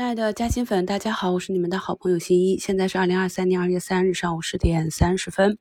亲爱的嘉兴粉，大家好，我是你们的好朋友新一。现在是二零二三年二月三日上午十点三十分。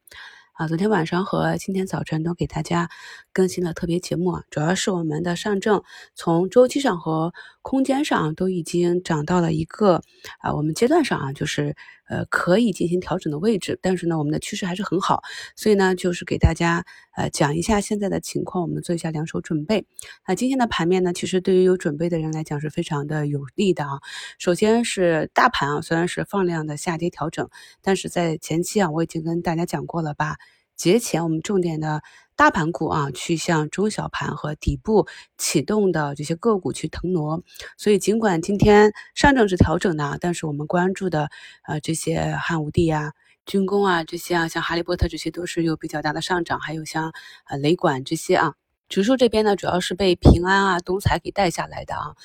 啊，昨天晚上和今天早晨都给大家更新了特别节目啊，主要是我们的上证从周期上和空间上都已经涨到了一个啊，我们阶段上啊，就是呃可以进行调整的位置，但是呢，我们的趋势还是很好，所以呢，就是给大家呃讲一下现在的情况，我们做一下两手准备。那今天的盘面呢，其实对于有准备的人来讲是非常的有利的啊。首先是大盘啊，虽然是放量的下跌调整，但是在前期啊，我已经跟大家讲过了吧。节前我们重点的大盘股啊，去向中小盘和底部启动的这些个股去腾挪。所以尽管今天上证是调整的，但是我们关注的呃这些汉武帝啊、军工啊这些啊，像哈利波特这些都是有比较大的上涨，还有像呃雷管这些啊。指数这边呢，主要是被平安啊、东财给带下来的啊。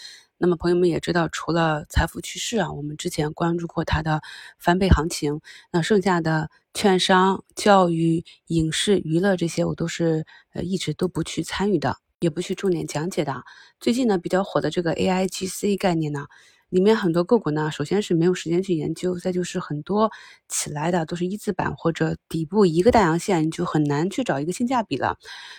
那么朋友们也知道，除了财富趋势啊，我们之前关注过它的翻倍行情，那剩下的券商、教育、影视、娱乐这些，我都是呃一直都不去参与的，也不去重点讲解的。最近呢比较火的这个 AIGC 概念呢。里面很多个股呢，首先是没有时间去研究，再就是很多起来的都是一字板或者底部一个大阳线，你就很难去找一个性价比了。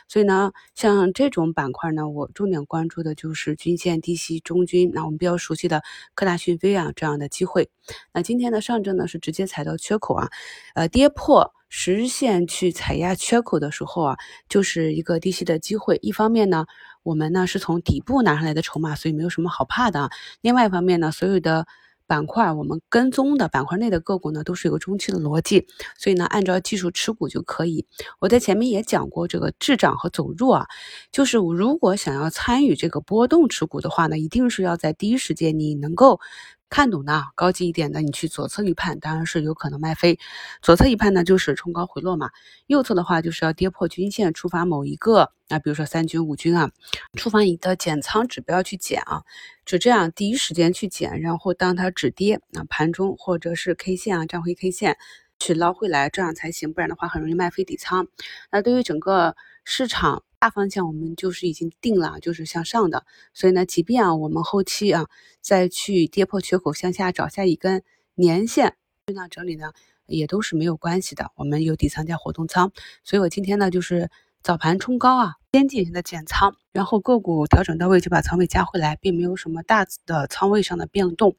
所以呢，像这种板块呢，我重点关注的就是均线、低吸、中均，那我们比较熟悉的科大讯飞啊这样的机会。那今天的上证呢是直接踩到缺口啊，呃，跌破十日线去踩压缺口的时候啊，就是一个低吸的机会。一方面呢。我们呢是从底部拿上来的筹码，所以没有什么好怕的。另外一方面呢，所有的板块我们跟踪的板块内的个股呢，都是有个中期的逻辑，所以呢，按照技术持股就可以。我在前面也讲过这个滞涨和走弱啊，就是如果想要参与这个波动持股的话呢，一定是要在第一时间你能够。看懂的高级一点的，你去左侧预判，当然是有可能卖飞。左侧预判呢，就是冲高回落嘛；右侧的话，就是要跌破均线，触发某一个啊，比如说三均、五均啊，触发你的减仓指标去减啊，就这样第一时间去减，然后当它止跌，那盘中或者是 K 线啊，站回 K 线去捞回来，这样才行，不然的话很容易卖飞底仓。那对于整个市场。大方向我们就是已经定了，就是向上的，所以呢，即便啊我们后期啊再去跌破缺口向下找下一根年线震荡整理呢，也都是没有关系的。我们有底仓加活动仓，所以我今天呢就是早盘冲高啊，先进行的减仓，然后个股调整到位就把仓位加回来，并没有什么大的仓位上的变动。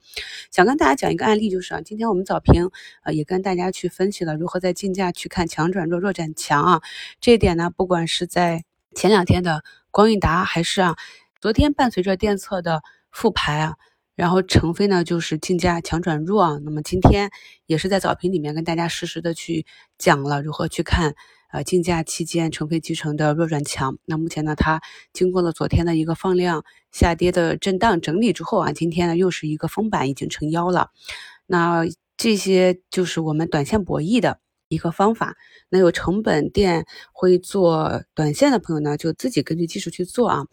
想跟大家讲一个案例，就是啊，今天我们早评呃也跟大家去分析了如何在竞价去看强转弱，弱转强啊，这一点呢，不管是在前两天的光韵达还是啊，昨天伴随着电测的复牌啊，然后成飞呢就是竞价强转弱啊。那么今天也是在早评里面跟大家实时的去讲了如何去看呃竞价期间成飞集成的弱转强。那目前呢，它经过了昨天的一个放量下跌的震荡整理之后啊，今天呢又是一个封板已经成妖了。那这些就是我们短线博弈的。一个方法，那有成本店会做短线的朋友呢，就自己根据技术去做啊。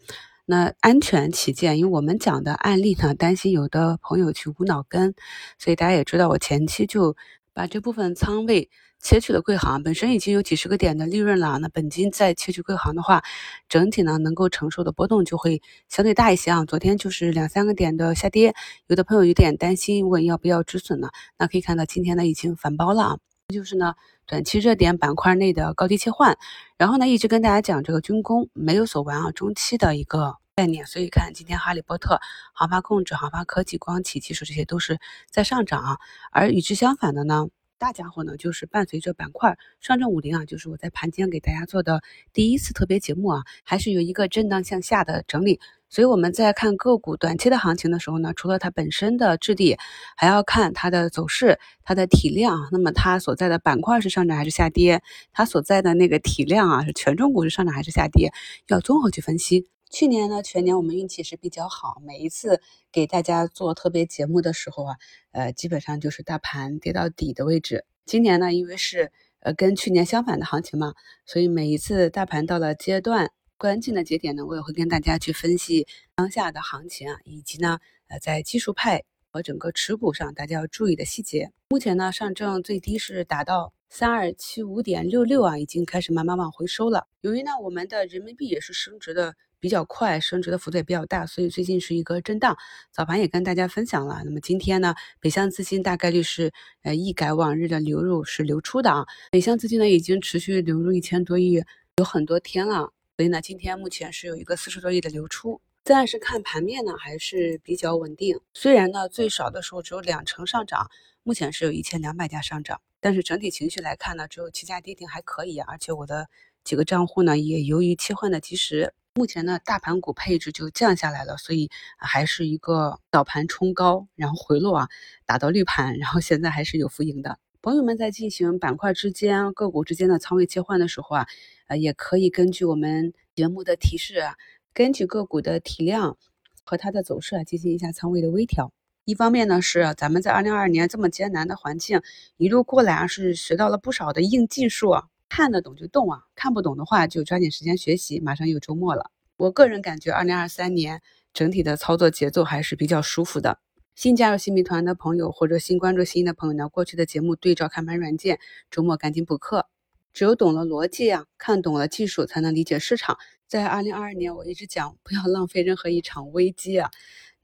那安全起见，因为我们讲的案例呢，担心有的朋友去无脑跟，所以大家也知道，我前期就把这部分仓位切去了贵行，本身已经有几十个点的利润了，那本金再切去贵行的话，整体呢能够承受的波动就会相对大一些啊。昨天就是两三个点的下跌，有的朋友有点担心，问要不要止损呢？那可以看到今天呢已经反包了啊。就是呢，短期热点板块内的高低切换，然后呢，一直跟大家讲这个军工没有走完啊，中期的一个概念，所以看今天哈利波特、航发控制、航发科技、光启技术这些都是在上涨啊，而与之相反的呢。大家伙呢，就是伴随着板块上证五零啊，就是我在盘间给大家做的第一次特别节目啊，还是有一个震荡向下的整理。所以我们在看个股短期的行情的时候呢，除了它本身的质地，还要看它的走势、它的体量。那么它所在的板块是上涨还是下跌？它所在的那个体量啊，是权重股是上涨还是下跌？要综合去分析。去年呢，全年我们运气是比较好，每一次给大家做特别节目的时候啊，呃，基本上就是大盘跌到底的位置。今年呢，因为是呃跟去年相反的行情嘛，所以每一次大盘到了阶段关键的节点呢，我也会跟大家去分析当下的行情啊，以及呢，呃，在技术派和整个持股上大家要注意的细节。目前呢，上证最低是达到三二七五点六六啊，已经开始慢慢往回收了。由于呢，我们的人民币也是升值的。比较快，升值的幅度也比较大，所以最近是一个震荡。早盘也跟大家分享了，那么今天呢，北向资金大概率是呃一改往日的流入是流出的啊。北向资金呢已经持续流入一千多亿，有很多天了，所以呢，今天目前是有一个四十多亿的流出。暂时看盘面呢还是比较稳定，虽然呢最少的时候只有两成上涨，目前是有一千两百家上涨，但是整体情绪来看呢，只有七家跌停还可以，而且我的几个账户呢也由于切换的及时。目前呢，大盘股配置就降下来了，所以还是一个早盘冲高，然后回落啊，打到绿盘，然后现在还是有浮盈的。朋友们在进行板块之间、个股之间的仓位切换的时候啊，呃，也可以根据我们节目的提示啊，根据个股的体量和它的走势啊，进行一下仓位的微调。一方面呢，是咱们在二零二二年这么艰难的环境一路过来啊，是学到了不少的硬技术。看得懂就动啊，看不懂的话就抓紧时间学习。马上又周末了，我个人感觉二零二三年整体的操作节奏还是比较舒服的。新加入新米团的朋友或者新关注新的朋友呢，过去的节目对照看盘软件，周末赶紧补课。只有懂了逻辑啊，看懂了技术，才能理解市场。在二零二二年，我一直讲不要浪费任何一场危机啊。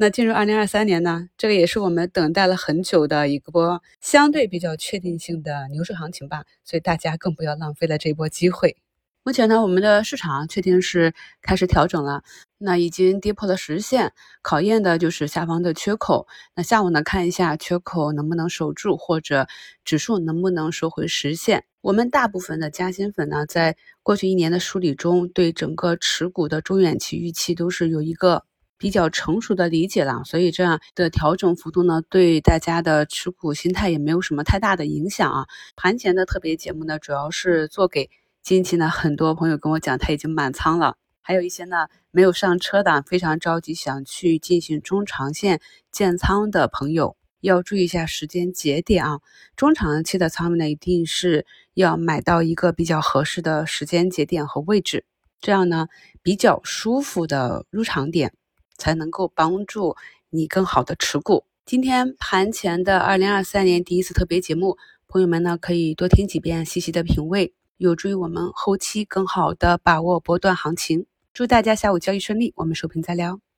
那进入二零二三年呢，这个也是我们等待了很久的一波相对比较确定性的牛市行情吧，所以大家更不要浪费了这波机会。目前呢，我们的市场确定是开始调整了，那已经跌破了十线，考验的就是下方的缺口。那下午呢，看一下缺口能不能守住，或者指数能不能收回实线。我们大部分的加薪粉呢，在过去一年的梳理中，对整个持股的中远期预期都是有一个。比较成熟的理解了，所以这样的调整幅度呢，对大家的持股心态也没有什么太大的影响啊。盘前的特别节目呢，主要是做给近期呢很多朋友跟我讲他已经满仓了，还有一些呢没有上车的，非常着急想去进行中长线建仓的朋友，要注意一下时间节点啊。中长期的仓位呢，一定是要买到一个比较合适的时间节点和位置，这样呢比较舒服的入场点。才能够帮助你更好的持股。今天盘前的二零二三年第一次特别节目，朋友们呢可以多听几遍，细细的品味，有助于我们后期更好的把握波段行情。祝大家下午交易顺利，我们收评再聊。